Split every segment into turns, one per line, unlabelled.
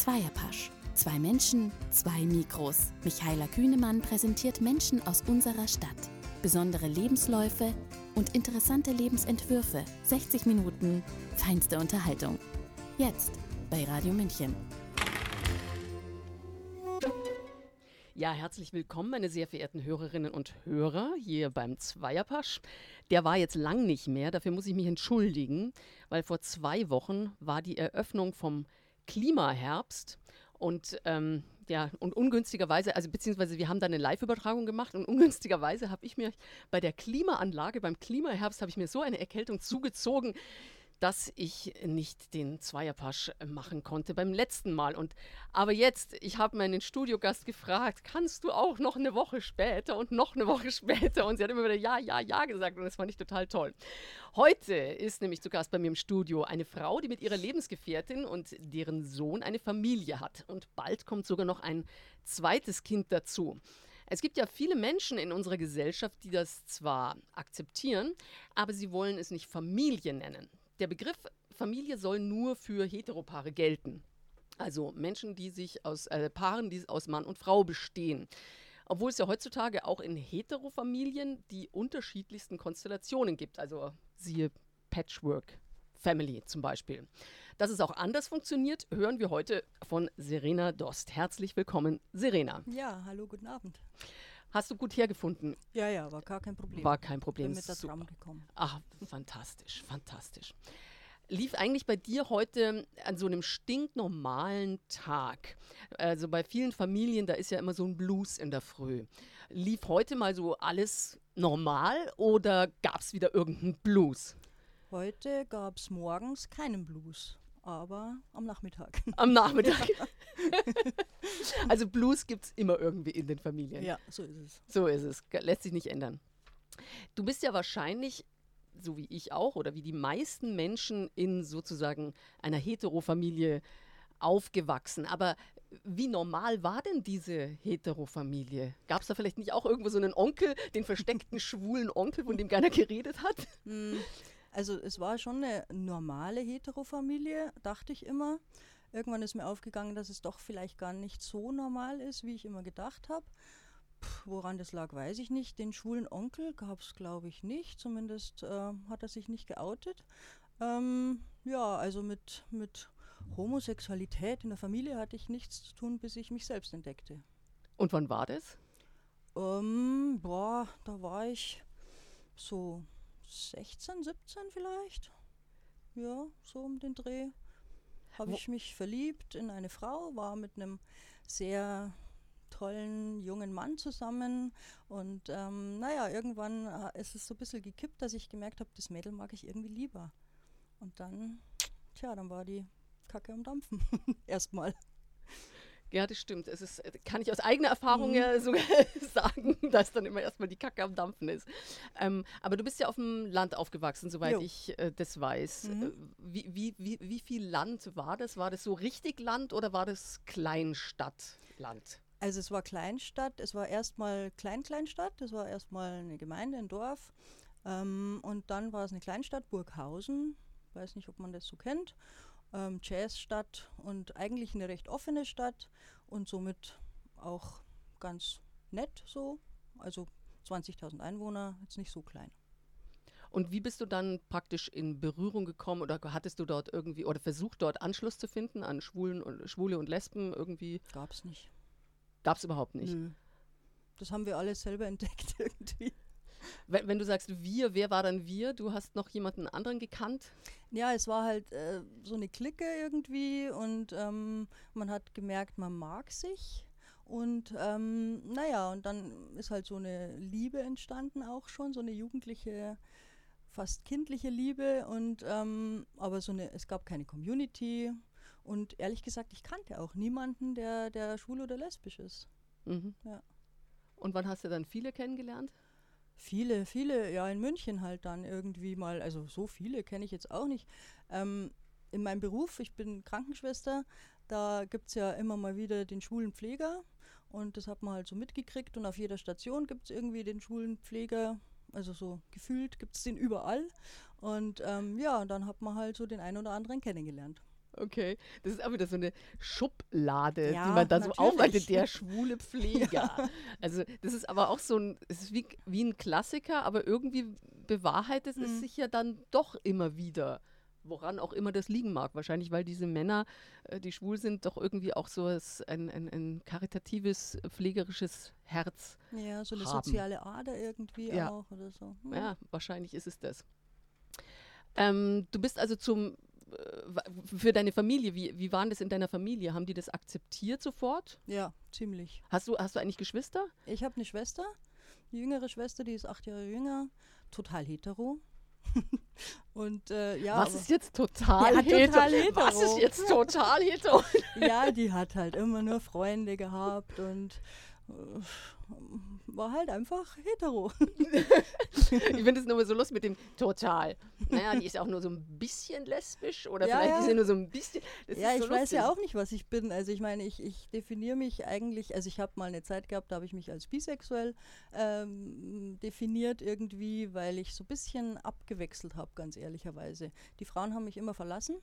Zweierpasch. Zwei Menschen, zwei Mikros. Michaela Kühnemann präsentiert Menschen aus unserer Stadt. Besondere Lebensläufe und interessante Lebensentwürfe. 60 Minuten feinste Unterhaltung. Jetzt bei Radio München.
Ja, herzlich willkommen, meine sehr verehrten Hörerinnen und Hörer, hier beim Zweierpasch. Der war jetzt lang nicht mehr, dafür muss ich mich entschuldigen, weil vor zwei Wochen war die Eröffnung vom Klimaherbst. Und ähm, ja, und ungünstigerweise, also beziehungsweise wir haben da eine Live-Übertragung gemacht und ungünstigerweise habe ich mir bei der Klimaanlage, beim Klimaherbst, habe ich mir so eine Erkältung zugezogen, dass ich nicht den Zweierpasch machen konnte beim letzten Mal. Und aber jetzt, ich habe meinen Studiogast gefragt, kannst du auch noch eine Woche später und noch eine Woche später? Und sie hat immer wieder ja, ja, ja gesagt und das fand ich total toll. Heute ist nämlich zu Gast bei mir im Studio eine Frau, die mit ihrer Lebensgefährtin und deren Sohn eine Familie hat. Und bald kommt sogar noch ein zweites Kind dazu. Es gibt ja viele Menschen in unserer Gesellschaft, die das zwar akzeptieren, aber sie wollen es nicht Familie nennen der Begriff Familie soll nur für Heteropaare gelten. Also Menschen, die sich aus äh, Paaren, die aus Mann und Frau bestehen. Obwohl es ja heutzutage auch in Heterofamilien die unterschiedlichsten Konstellationen gibt. Also siehe Patchwork Family zum Beispiel. Dass es auch anders funktioniert, hören wir heute von Serena Dost. Herzlich willkommen, Serena.
Ja, hallo, guten Abend.
Hast du gut hergefunden?
Ja, ja, war gar kein Problem.
War kein Problem.
Bin mit der Tram gekommen.
Ach, fantastisch, fantastisch. Lief eigentlich bei dir heute an so einem stinknormalen Tag? Also bei vielen Familien, da ist ja immer so ein Blues in der Früh. Lief heute mal so alles normal oder gab es wieder irgendeinen Blues?
Heute gab es morgens keinen Blues aber am Nachmittag.
Am Nachmittag. also Blues gibt es immer irgendwie in den Familien.
Ja, so ist es.
So ist es. Lässt sich nicht ändern. Du bist ja wahrscheinlich, so wie ich auch, oder wie die meisten Menschen in sozusagen einer Heterofamilie aufgewachsen. Aber wie normal war denn diese Heterofamilie? Gab es da vielleicht nicht auch irgendwo so einen Onkel, den versteckten schwulen Onkel, von dem keiner geredet hat?
Also es war schon eine normale Heterofamilie, dachte ich immer. Irgendwann ist mir aufgegangen, dass es doch vielleicht gar nicht so normal ist, wie ich immer gedacht habe. Woran das lag, weiß ich nicht. Den schwulen Onkel gab es, glaube ich, nicht. Zumindest äh, hat er sich nicht geoutet. Ähm, ja, also mit, mit Homosexualität in der Familie hatte ich nichts zu tun, bis ich mich selbst entdeckte.
Und wann war das?
Ähm, boah, da war ich so 16, 17 vielleicht. Ja, so um den Dreh. Habe ich mich verliebt in eine Frau, war mit einem sehr tollen jungen Mann zusammen und ähm, naja, irgendwann äh, ist es so ein bisschen gekippt, dass ich gemerkt habe, das Mädel mag ich irgendwie lieber. Und dann, tja, dann war die Kacke am Dampfen. Erstmal.
Ja, das stimmt. Es ist, kann ich aus eigener Erfahrung ja mhm. sogar sagen, dass dann immer erstmal die Kacke am Dampfen ist. Ähm, aber du bist ja auf dem Land aufgewachsen, soweit jo. ich äh, das weiß. Mhm. Äh, wie, wie, wie, wie viel Land war das? War das so richtig Land oder war das Kleinstadtland?
Also es war Kleinstadt, es war erstmal Klein-Kleinstadt, es war erstmal eine Gemeinde, ein Dorf. Ähm, und dann war es eine Kleinstadt, Burghausen. Weiß nicht, ob man das so kennt ähm, Jazzstadt und eigentlich eine recht offene Stadt und somit auch ganz nett so. Also 20.000 Einwohner, jetzt nicht so klein.
Und wie bist du dann praktisch in Berührung gekommen oder hattest du dort irgendwie oder versucht dort Anschluss zu finden an Schwulen und Schwule und Lesben irgendwie?
Gab es nicht.
Gab es überhaupt nicht.
Nö. Das haben wir alles selber entdeckt irgendwie.
Wenn, wenn, du sagst wir, wer war dann wir? Du hast noch jemanden anderen gekannt?
Ja, es war halt äh, so eine Clique irgendwie und ähm, man hat gemerkt, man mag sich. Und ähm, naja, und dann ist halt so eine Liebe entstanden auch schon, so eine jugendliche, fast kindliche Liebe. Und ähm, aber so eine, es gab keine Community. Und ehrlich gesagt, ich kannte auch niemanden, der, der schwul oder lesbisch ist.
Mhm. Ja. Und wann hast du dann viele kennengelernt?
Viele, viele, ja, in München halt dann irgendwie mal, also so viele kenne ich jetzt auch nicht. Ähm, in meinem Beruf, ich bin Krankenschwester, da gibt es ja immer mal wieder den schwulen Pfleger und das hat man halt so mitgekriegt und auf jeder Station gibt es irgendwie den schwulen Pfleger, also so gefühlt gibt es den überall und ähm, ja, dann hat man halt so den einen oder anderen kennengelernt.
Okay, das ist aber wieder so eine Schublade,
Ja,
die man da so
natürlich.
aufleitet, der schwule Pfleger. Also das ist aber auch so ein, es ist wie, wie ein Klassiker, aber irgendwie bewahrheitet es
Mhm.
sich ja dann doch immer wieder. Woran auch immer das liegen mag. Wahrscheinlich, weil diese Männer, äh, die schwul sind, doch irgendwie auch so es- ein, ein, ein karitatives, pflegerisches Herz.
Ja, so eine
Haben.
soziale Ader irgendwie
Ja.
auch oder so. Hm.
Ja, wahrscheinlich ist es das. Ähm, du bist also zum für deine Familie, wie, wie waren das in deiner Familie? Haben die das akzeptiert sofort?
ja, ziemlich.
Hast du, hast du eigentlich Geschwister?
Ich habe eine Schwester, eine jüngere Schwester, die ist acht Jahre jünger, total hetero. Und äh, ja,
Was ist jetzt total,
Ja,
hetero?
total
Was
hetero.
ist jetzt total hetero?
ja, die hat halt immer nur Freunde gehabt und äh, war halt einfach hetero.
ich finde es nur so lustig mit dem total. Naja, die ist auch nur so ein bisschen lesbisch oder
Ja,
vielleicht
ja.
ist sie nur so ein bisschen.
Ja,
ist
ich
so
weiß ja
lustig.
auch nicht, was ich bin. Also ich meine, ich, ich definiere mich eigentlich, also ich habe mal eine Zeit gehabt, da habe ich mich als bisexuell ähm, definiert irgendwie, weil ich so ein bisschen abgewechselt habe, ganz ehrlicherweise. Die Frauen haben mich immer verlassen.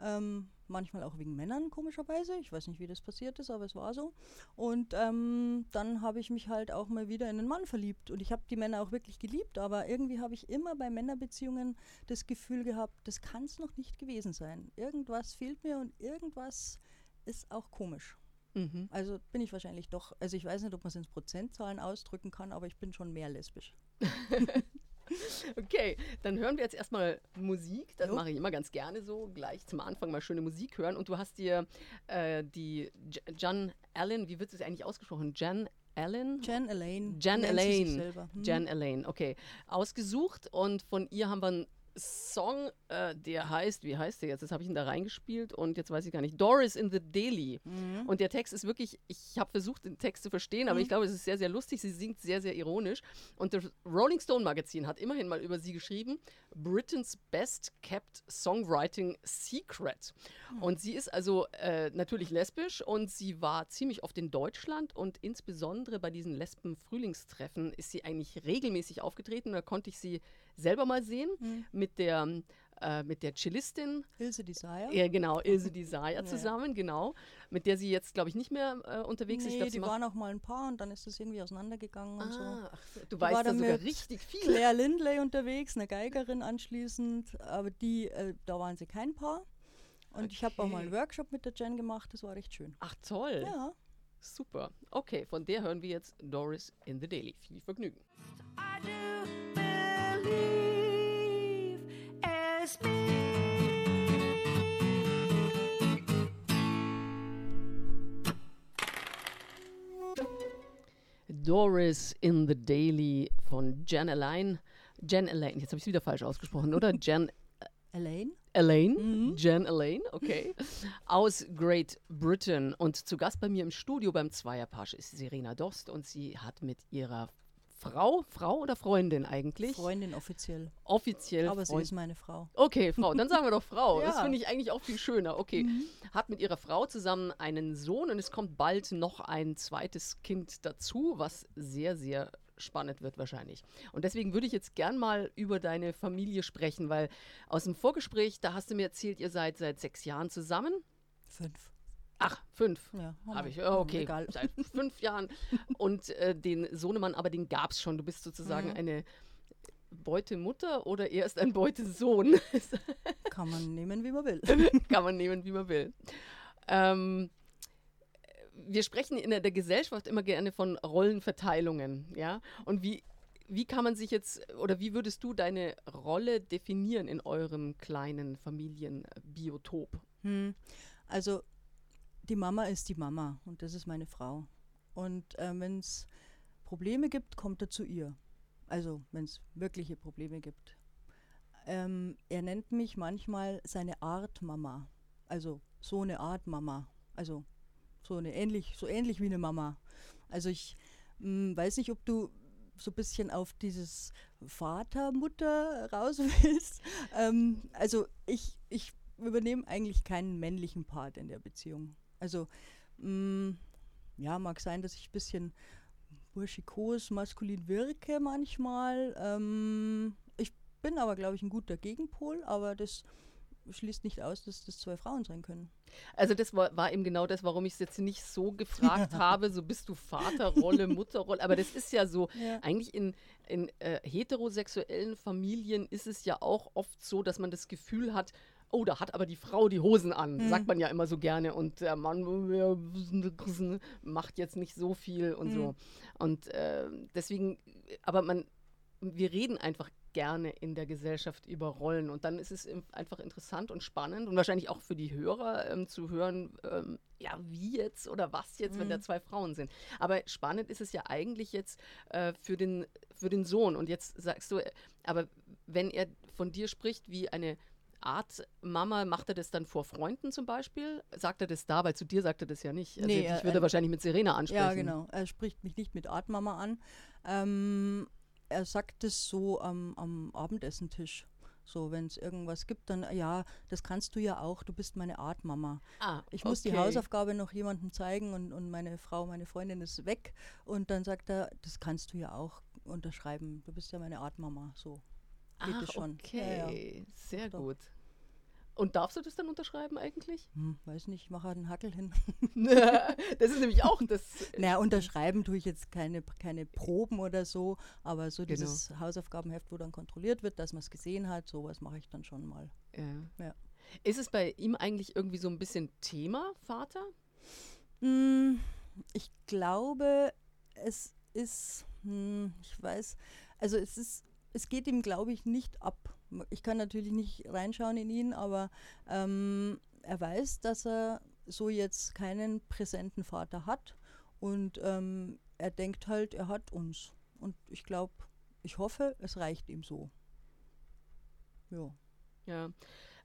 Ähm, manchmal auch wegen Männern, komischerweise. Ich weiß nicht, wie das passiert ist, aber es war so. Und ähm, dann habe ich mich halt auch mal wieder in einen Mann verliebt. Und ich habe die Männer auch wirklich geliebt, aber irgendwie habe ich immer bei Männerbeziehungen das Gefühl gehabt, das kann es noch nicht gewesen sein. Irgendwas fehlt mir und irgendwas ist auch komisch.
Mhm.
Also bin ich wahrscheinlich doch, also ich weiß nicht, ob man es in Prozentzahlen ausdrücken kann, aber ich bin schon mehr lesbisch.
Okay, dann hören wir jetzt erstmal Musik. Das mache ich immer ganz gerne so, gleich zum Anfang mal schöne Musik hören. Und du hast dir äh, die J Jan Allen, wie wird es eigentlich ausgesprochen? Jan Allen?
Jen Elaine.
Jan Elaine.
Hm.
Jan Elaine, okay. Ausgesucht und von ihr haben wir einen Song, äh, der heißt, wie heißt der jetzt? Das habe ich ihn da reingespielt und jetzt weiß ich gar nicht. Doris in the Daily.
Mhm.
Und der Text ist wirklich, ich habe versucht, den Text zu verstehen, aber
Mhm.
ich glaube, es ist sehr, sehr lustig. Sie singt sehr, sehr ironisch. Und das Rolling Stone Magazin hat immerhin mal über sie geschrieben: Britain's Best Kept Songwriting Secret. Und sie ist also äh, natürlich lesbisch und sie war ziemlich oft in Deutschland und insbesondere bei diesen Lesben-Frühlingstreffen ist sie eigentlich regelmäßig aufgetreten. Da konnte ich sie selber mal sehen
Mhm.
mit der. Äh, mit der Cellistin
Ilse Desire.
ja, genau, Ilse Desire
Ja.
zusammen, genau. Mit der sie jetzt, glaube ich, nicht mehr äh, unterwegs ist. Ich
Nee,
glaub, sie
die waren auch mal ein paar und dann ist das irgendwie auseinandergegangen und so.
Ah, ach, du
war
weißt da
da
sogar
mit
richtig viel.
Claire Lindley unterwegs, eine Geigerin anschließend, aber die, äh, da waren sie kein Paar. Und ich habe auch mal einen
Okay.
Workshop mit der Jen gemacht, das war recht schön.
Ach toll,
Ja.
super. Okay, von der hören wir jetzt Doris in the Daily. Viel Vergnügen.
I do
Doris in the Daily von Jan Elaine. Jan Elaine, jetzt habe ich es wieder falsch ausgesprochen, oder? Jan
Elaine?
Elaine,
Mhm.
Jan Elaine, okay, aus Great Britain. Und zu Gast bei mir im Studio beim Zweierpasch ist Serena Dost und sie hat mit ihrer Frau, Frau oder Freundin eigentlich?
Freundin offiziell.
Offiziell
Aber sie
Freund-
ist meine Frau.
Okay, Frau, dann sagen wir doch Frau. Das
Ja.
finde ich eigentlich auch viel schöner. Okay. Hat mit ihrer Frau zusammen einen Sohn und es kommt bald noch ein zweites Kind dazu, was sehr, sehr spannend wird wahrscheinlich. Und deswegen würde ich jetzt gern mal über deine Familie sprechen, weil aus dem Vorgespräch, da hast du mir erzählt, ihr seid seit sechs Jahren zusammen.
Fünf.
Ach, fünf.
Ja,
Habe ich, oh, okay.
Egal.
Seit fünf Jahren. Und äh, den Sohnemann, aber den gab es schon. Du bist sozusagen
Mhm.
eine Beutemutter oder er ist ein Beutesohn.
Kann man nehmen, wie man will.
Kann man nehmen, wie man will. Ähm, wir sprechen in der, der Gesellschaft immer gerne von Rollenverteilungen, ja. Und wie, wie kann man sich jetzt, oder wie würdest du deine Rolle definieren in eurem kleinen Familienbiotop?
Hm. Also die Mama ist die Mama und das ist meine Frau. Und äh, wenn es Probleme gibt, kommt er zu ihr. Also wenn es wirkliche Probleme gibt. Ähm, er nennt mich manchmal seine Art Mama. Also so eine Art Mama. Also so eine ähnlich, so ähnlich wie eine Mama. Also ich mh, weiß nicht, ob du so ein bisschen auf dieses Vater-Mutter raus willst. Ähm, also ich, ich übernehme eigentlich keinen männlichen Part in der Beziehung. Also mh, ja, mag sein, dass ich ein bisschen burschikos, maskulin wirke manchmal. Ähm, ich bin aber, glaube ich, ein guter Gegenpol, aber das schließt nicht aus, dass das zwei Frauen sein können.
Also das war, war eben genau das, warum ich es jetzt nicht so gefragt habe, so bist du Vaterrolle, Mutterrolle, aber das ist ja so,
Ja.
eigentlich in, in äh, heterosexuellen Familien ist es ja auch oft so, dass man das Gefühl hat, oh, da hat aber die Frau die Hosen an,
Mhm.
sagt man ja immer so gerne und der Mann macht jetzt nicht so viel und so. Und äh, deswegen, aber man, wir reden einfach gerne in der Gesellschaft über Rollen und dann ist es einfach interessant und spannend und wahrscheinlich auch für die Hörer ähm, zu hören, ähm, ja, wie jetzt oder was jetzt, wenn da zwei Frauen sind. Aber spannend ist es ja eigentlich jetzt äh, für, den, für den Sohn und jetzt sagst du, äh, aber wenn er von dir spricht wie eine Art Mama, macht er das dann vor Freunden zum Beispiel? Sagt er das da? Weil zu dir sagt er das ja nicht. Also
Nee,
dich
er-
würde er- wahrscheinlich mit Serena ansprechen.
Ja, genau. Er spricht mich nicht mit Artmama an. Ähm, er sagt es so am, am Abendessentisch. So, wenn es irgendwas gibt, dann, ja, das kannst du ja auch, du bist meine Artmama.
Ah,
Ich muss die
okay.
Hausaufgabe noch jemandem zeigen und, und meine Frau, meine Freundin ist weg. Und dann sagt er, das kannst du ja auch unterschreiben. Du bist ja meine Artmama. So geht
Ach,
es schon.
okay,
Ja, ja.
sehr
Doch.
gut. Und darfst du das dann unterschreiben eigentlich?
Hm, weiß nicht, ich mache halt einen Hackel hin.
das ist nämlich auch das.
naja, unterschreiben tue ich jetzt keine, keine Proben oder so, aber so
Genau.
dieses Hausaufgabenheft, wo dann kontrolliert wird, dass man es gesehen hat, sowas mache ich dann schon mal.
Ja.
Ja.
Ist es bei ihm eigentlich irgendwie so ein bisschen Thema, Vater?
Mm, Ich glaube, es ist, hm, ich weiß, also es ist, es geht ihm, glaube ich, nicht ab. Ich kann natürlich nicht reinschauen in ihn, aber ähm, er weiß, dass er so jetzt keinen präsenten Vater hat und ähm, er denkt halt, er hat uns. Und ich glaube, ich hoffe, es reicht ihm so. Ja.
Ja.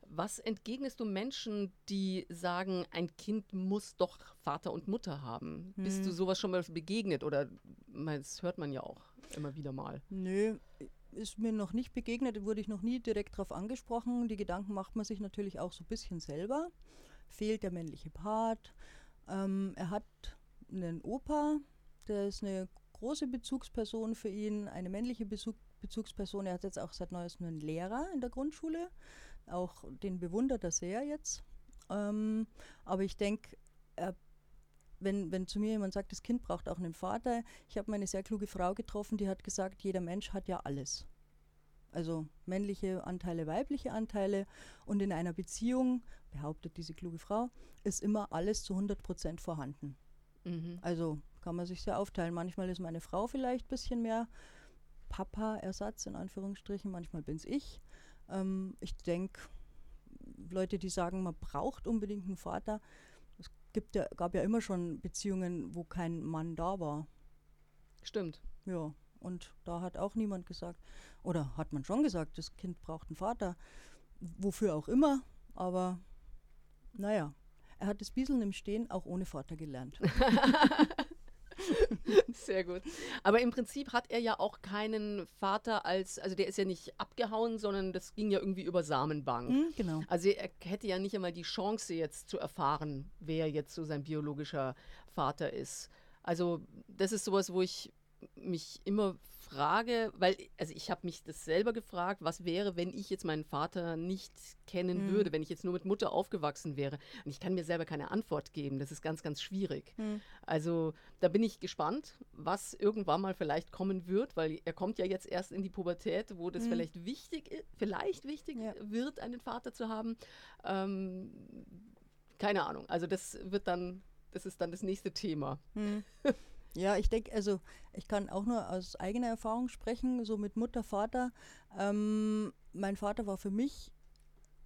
Was entgegnest du Menschen, die sagen, ein Kind muss doch Vater und Mutter haben? Bist du
Hm.
sowas schon mal begegnet oder das hört man ja auch immer wieder mal?
Nö, ist mir noch nicht begegnet, wurde ich noch nie direkt darauf angesprochen. Die Gedanken macht man sich natürlich auch so ein bisschen selber. Fehlt der männliche Part. Ähm, er hat einen Opa, der ist eine große Bezugsperson für ihn, eine männliche Bezug Bezugsperson. Er hat jetzt auch seit neuestem einen Lehrer in der Grundschule. Auch den bewundert er sehr jetzt. Ähm, aber ich denke, er wenn, wenn zu mir jemand sagt, das Kind braucht auch einen Vater, ich habe mal eine sehr kluge Frau getroffen, die hat gesagt, jeder Mensch hat ja alles. Also männliche Anteile, weibliche Anteile. Und in einer Beziehung, behauptet diese kluge Frau, ist immer alles zu 100 Prozent vorhanden.
Mhm.
Also kann man sich sehr aufteilen. Manchmal ist meine Frau vielleicht ein bisschen mehr Papa-Ersatz, in Anführungsstrichen. Manchmal bin es ich. Ähm, ich denke, Leute, die sagen, man braucht unbedingt einen Vater, gibt ja, gab ja immer schon Beziehungen, wo kein Mann da war.
Stimmt.
Ja, und da hat auch niemand gesagt, oder hat man schon gesagt, das Kind braucht einen Vater, wofür auch immer, aber naja, er hat das Bieseln im Stehen auch ohne Vater gelernt.
Sehr gut. Aber im Prinzip hat er ja auch keinen Vater als, also der ist ja nicht abgehauen, sondern das ging ja irgendwie über Samenbank.
Hm, genau.
Also er hätte ja nicht einmal die Chance jetzt zu erfahren, wer jetzt so sein biologischer Vater ist. Also das ist sowas, wo ich mich immer frage, weil, also ich habe mich das selber gefragt, was wäre, wenn ich jetzt meinen Vater nicht kennen
Mhm.
würde, wenn ich jetzt nur mit Mutter aufgewachsen wäre. Und ich kann mir selber keine Antwort geben. Das ist ganz, ganz schwierig.
Hm.
Also da bin ich gespannt, was irgendwann mal vielleicht kommen wird, weil er kommt ja jetzt erst in die Pubertät, wo das
Mhm.
vielleicht wichtig, vielleicht wichtig
Ja.
wird, einen Vater zu haben. Ähm, keine Ahnung. Also das wird dann, das ist dann das nächste Thema.
Ja, ich denke, also ich kann auch nur aus eigener Erfahrung sprechen, so mit Mutter, Vater. Ähm, mein Vater war für mich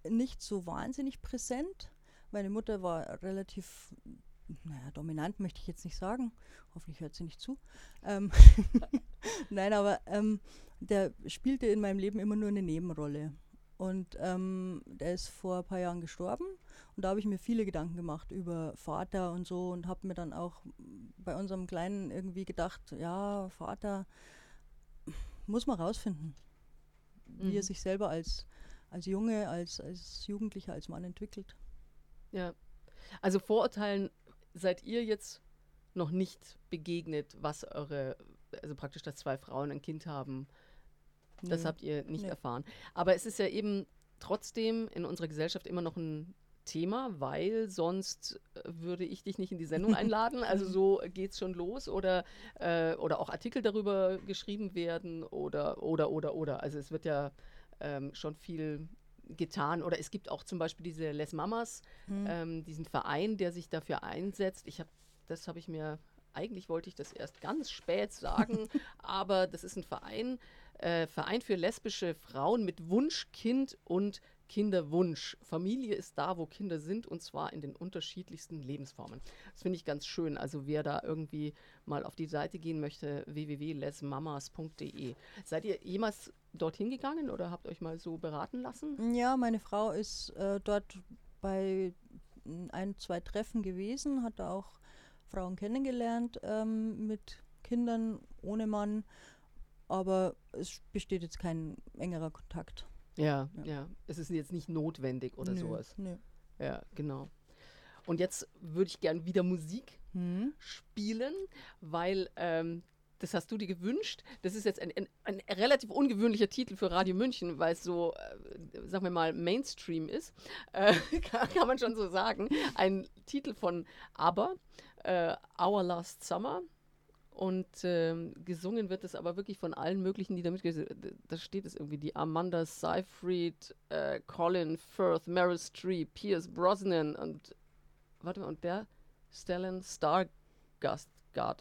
nicht so wahnsinnig präsent. Meine Mutter war relativ, naja, dominant möchte ich jetzt nicht sagen. Hoffentlich hört sie nicht zu. Ähm, Nein, aber ähm, der spielte in meinem Leben immer nur eine Nebenrolle. Und ähm, der ist vor ein paar Jahren gestorben. Und da habe ich mir viele Gedanken gemacht über Vater und so und habe mir dann auch bei unserem Kleinen irgendwie gedacht, ja, Vater muss man rausfinden, wie
Mhm.
er sich selber als, als Junge, als, als Jugendlicher, als Mann entwickelt.
Ja. Also Vorurteilen seid ihr jetzt noch nicht begegnet, was eure, also praktisch, dass zwei Frauen ein Kind haben. Das habt ihr nicht
Nee.
erfahren. Aber es ist ja eben trotzdem in unserer Gesellschaft immer noch ein Thema, weil sonst äh, würde ich dich nicht in die Sendung einladen. Also so geht es schon los oder, äh, oder auch Artikel darüber geschrieben werden oder, oder, oder, oder. Also es wird ja ähm, schon viel getan. Oder es gibt auch zum Beispiel diese Les Mamas,
Mhm.
ähm, diesen Verein, der sich dafür einsetzt. Ich habe, das habe ich mir, eigentlich wollte ich das erst ganz spät sagen, aber das ist ein Verein, äh, Verein für lesbische Frauen mit Wunschkind und Kinderwunsch. Familie ist da, wo Kinder sind und zwar in den unterschiedlichsten Lebensformen. Das finde ich ganz schön. Also wer da irgendwie mal auf die Seite gehen möchte, www.lesmamas.de. Seid ihr jemals dorthin gegangen oder habt euch mal so beraten lassen?
Ja, meine Frau ist äh, dort bei ein, zwei Treffen gewesen, hat da auch Frauen kennengelernt ähm, mit Kindern ohne Mann, aber es besteht jetzt kein engerer Kontakt.
Ja,
Ja.
ja. Es ist jetzt nicht notwendig oder
Nö,
sowas.
nö.
Ja, genau. Und jetzt würde ich gern wieder Musik
Hm.
spielen, weil ähm, das hast du dir gewünscht. Das ist jetzt ein, ein, ein relativ ungewöhnlicher Titel für Radio München, weil es so, äh, sagen wir mal, Mainstream ist. Äh, kann, kann man schon so sagen. Ein Titel von ABBA, äh, Our Last Summer. Und ähm, gesungen wird es aber wirklich von allen möglichen, die da mitgesungen Da steht es irgendwie, die Amanda Seyfried, äh, Colin Firth, Meryl Streep, Pierce Brosnan und warte mal, und der Stellan Stargard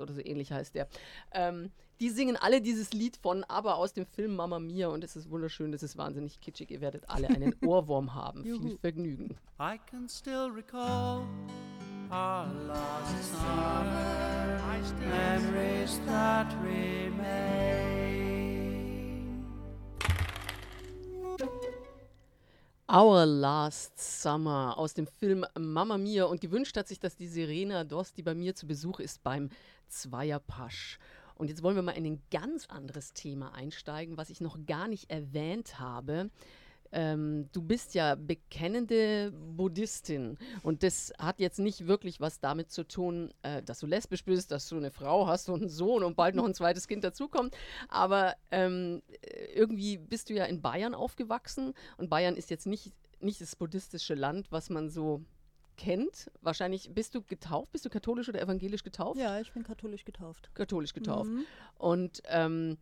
oder so ähnlich heißt der. Ähm, die singen alle dieses Lied von aber aus dem Film Mamma Mia und es ist wunderschön, es ist wahnsinnig kitschig. Ihr werdet alle einen Ohrwurm haben. Viel. Vergnügen.
I can still recall our last summer, memories that remain.
Our Last Summer aus dem Film Mamma Mia und gewünscht hat sich das die Serena Dost, die bei mir zu Besuch ist beim Zweierpasch. Und jetzt wollen wir mal in ein ganz anderes Thema einsteigen, was ich noch gar nicht erwähnt habe. Ähm, du bist ja bekennende Buddhistin und das hat jetzt nicht wirklich was damit zu tun, äh, dass du lesbisch bist, dass du eine Frau hast und einen Sohn und bald noch ein zweites Kind dazukommt. Aber ähm, äh, irgendwie bist du ja in Bayern aufgewachsen und Bayern ist jetzt nicht, nicht das buddhistische Land, was man so kennt. Wahrscheinlich bist du getauft, bist du katholisch oder evangelisch getauft?
Ja, ich bin katholisch getauft.
Katholisch getauft.
Mhm.
Und ähm,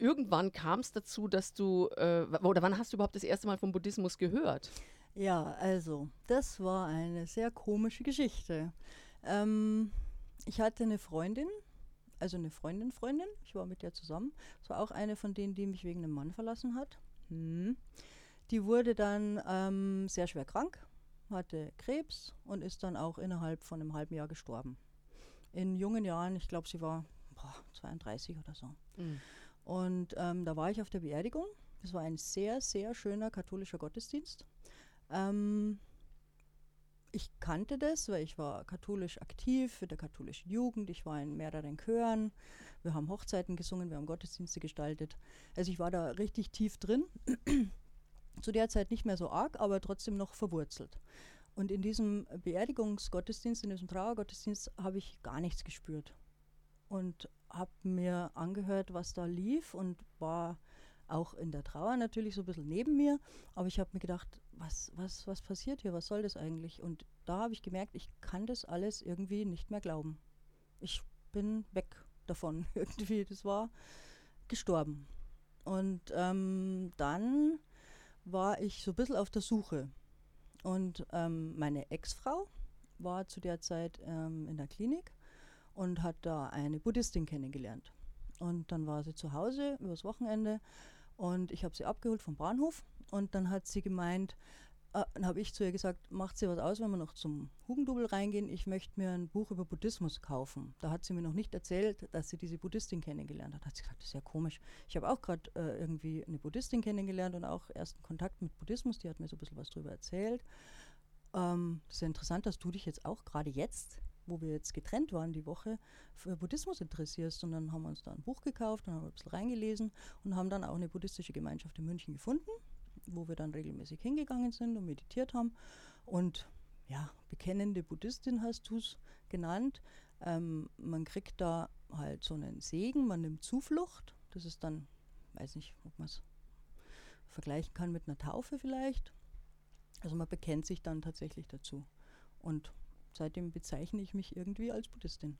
irgendwann kam es dazu, dass du, äh, oder wann hast du überhaupt das erste Mal vom Buddhismus gehört?
Ja, also, das war eine sehr komische Geschichte. Ähm, ich hatte eine Freundin, also eine Freundin, Freundin, ich war mit der zusammen. Es war auch eine von denen, die mich wegen einem Mann verlassen hat. Hm. Die wurde dann ähm, sehr schwer krank, hatte Krebs und ist dann auch innerhalb von einem halben Jahr gestorben. In jungen Jahren, ich glaube, sie war boah, 32 oder so. Und ähm, da war ich auf der Beerdigung. Das war ein sehr, sehr schöner katholischer Gottesdienst. Ähm, ich kannte das, weil ich war katholisch aktiv in der katholischen Jugend. Ich war in mehreren Chören. Wir haben Hochzeiten gesungen, wir haben Gottesdienste gestaltet. Also ich war da richtig tief drin. Zu der Zeit nicht mehr so arg, aber trotzdem noch verwurzelt. Und in diesem Beerdigungsgottesdienst, in diesem Trauergottesdienst, habe ich gar nichts gespürt. Und habe mir angehört, was da lief und war auch in der Trauer natürlich so ein bisschen neben mir. Aber ich habe mir gedacht, was, was, was passiert hier? Was soll das eigentlich? Und da habe ich gemerkt, ich kann das alles irgendwie nicht mehr glauben. Ich bin weg davon irgendwie. Das war gestorben. Und ähm, dann war ich so ein bisschen auf der Suche. Und ähm, meine Ex-Frau war zu der Zeit ähm, in der Klinik und hat da eine Buddhistin kennengelernt. Und dann war sie zu Hause übers Wochenende und ich habe sie abgeholt vom Bahnhof und dann hat sie gemeint, äh, dann habe ich zu ihr gesagt, macht sie was aus, wenn wir noch zum Hugendubel reingehen, ich möchte mir ein Buch über Buddhismus kaufen. Da hat sie mir noch nicht erzählt, dass sie diese Buddhistin kennengelernt hat. Hat sie gesagt, das ist ja komisch. Ich habe auch gerade äh, irgendwie eine Buddhistin kennengelernt und auch ersten Kontakt mit Buddhismus, die hat mir so ein bisschen was drüber erzählt. Ähm, das ist ja interessant, dass du dich jetzt auch gerade jetzt, wo wir jetzt getrennt waren die Woche, für Buddhismus interessierst. Und dann haben wir uns da ein Buch gekauft, dann haben wir ein bisschen reingelesen und haben dann auch eine buddhistische Gemeinschaft in München gefunden, wo wir dann regelmäßig hingegangen sind und meditiert haben. Und ja, bekennende Buddhistin hast du es genannt. Ähm, man kriegt da halt so einen Segen, man nimmt Zuflucht. Das ist dann, weiß nicht, ob man es vergleichen kann mit einer Taufe vielleicht. Also man bekennt sich dann tatsächlich dazu. Und seitdem bezeichne ich mich irgendwie als Buddhistin.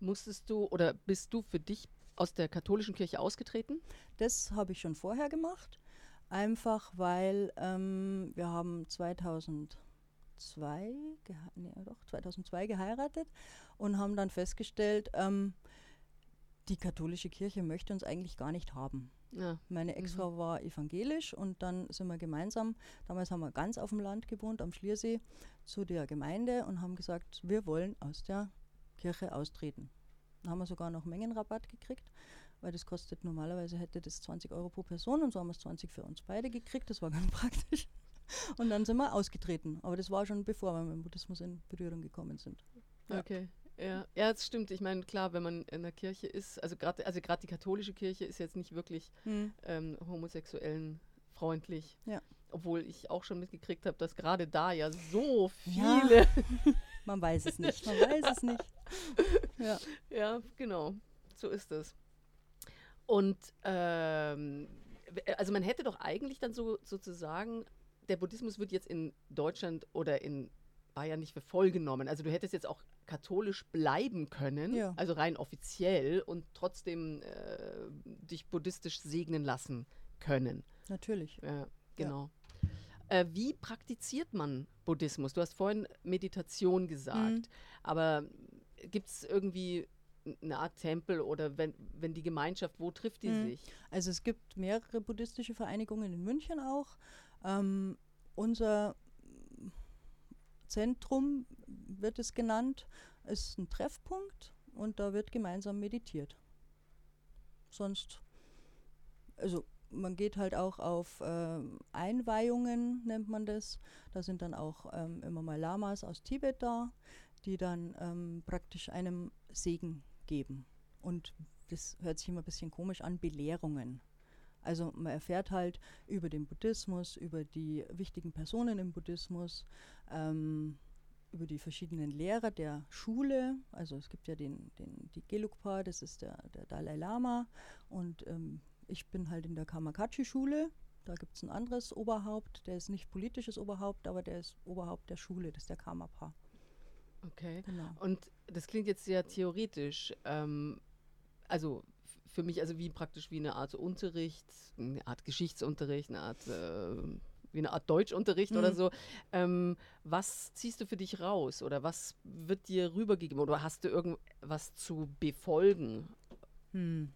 Musstest du oder bist du für dich aus der katholischen Kirche ausgetreten?
Das habe ich schon vorher gemacht, einfach weil ähm, wir haben 2002, gehe- nee, doch, 2002 geheiratet und haben dann festgestellt, ähm, die katholische Kirche möchte uns eigentlich gar nicht haben.
Ja.
Meine Ex-Frau war evangelisch und dann sind wir gemeinsam, damals haben wir ganz auf dem Land gewohnt, am Schliersee, zu der Gemeinde und haben gesagt, wir wollen aus der Kirche austreten. Dann haben wir sogar noch Mengenrabatt gekriegt, weil das kostet normalerweise hätte das 20 Euro pro Person und so haben wir es 20 für uns beide gekriegt, das war ganz praktisch. Und dann sind wir ausgetreten, aber das war schon bevor wir mit dem Buddhismus in Berührung gekommen sind. Ja.
Okay. Ja, ja, das stimmt. Ich meine, klar, wenn man in der Kirche ist, also gerade also grad die katholische Kirche ist jetzt nicht wirklich ähm, Homosexuellen freundlich.
Ja.
Obwohl ich auch schon mitgekriegt habe, dass gerade da ja so
Ja.
viele.
Man weiß es nicht, man weiß es nicht. Ja.
Ja, genau. So ist es. Und ähm, also man hätte doch eigentlich dann so sozusagen, der Buddhismus wird jetzt in Deutschland oder in Bayern nicht für voll genommen. Also du hättest jetzt auch katholisch bleiben können,
Ja.
also rein offiziell und trotzdem äh, dich buddhistisch segnen lassen können.
Natürlich.
Ja, genau. Äh, wie praktiziert man Buddhismus? Du hast vorhin Meditation gesagt,
Mhm.
aber gibt es irgendwie eine Art Tempel oder wenn, wenn die Gemeinschaft, wo trifft die
Mhm.
sich?
Also es gibt mehrere buddhistische Vereinigungen in München auch. Ähm, unser Zentrum wird es genannt, ist ein Treffpunkt und da wird gemeinsam meditiert. Sonst, also man geht halt auch auf ähm, Einweihungen, nennt man das. Da sind dann auch ähm, immer mal Lamas aus Tibet da, die dann ähm, praktisch einem Segen geben. Und das hört sich immer ein bisschen komisch an, Belehrungen. Also man erfährt halt über den Buddhismus, über die wichtigen Personen im Buddhismus, ähm, über die verschiedenen Lehrer der Schule. Also es gibt ja den, den die Gelugpa, das ist der, der Dalai Lama. Und ähm, ich bin halt in der Kamakachi-Schule. Da gibt es ein anderes Oberhaupt, der ist nicht politisches Oberhaupt, aber der ist Oberhaupt der Schule, das ist der Kamapa.
Okay.
Genau.
Und das klingt jetzt sehr theoretisch. Ähm, also für mich also wie praktisch wie eine Art Unterricht, eine Art Geschichtsunterricht, eine Art äh, wie eine Art Deutschunterricht oder
Mhm.
so. Ähm, was ziehst du für dich raus oder was wird dir rübergegeben oder hast du irgendwas zu befolgen?
Hm.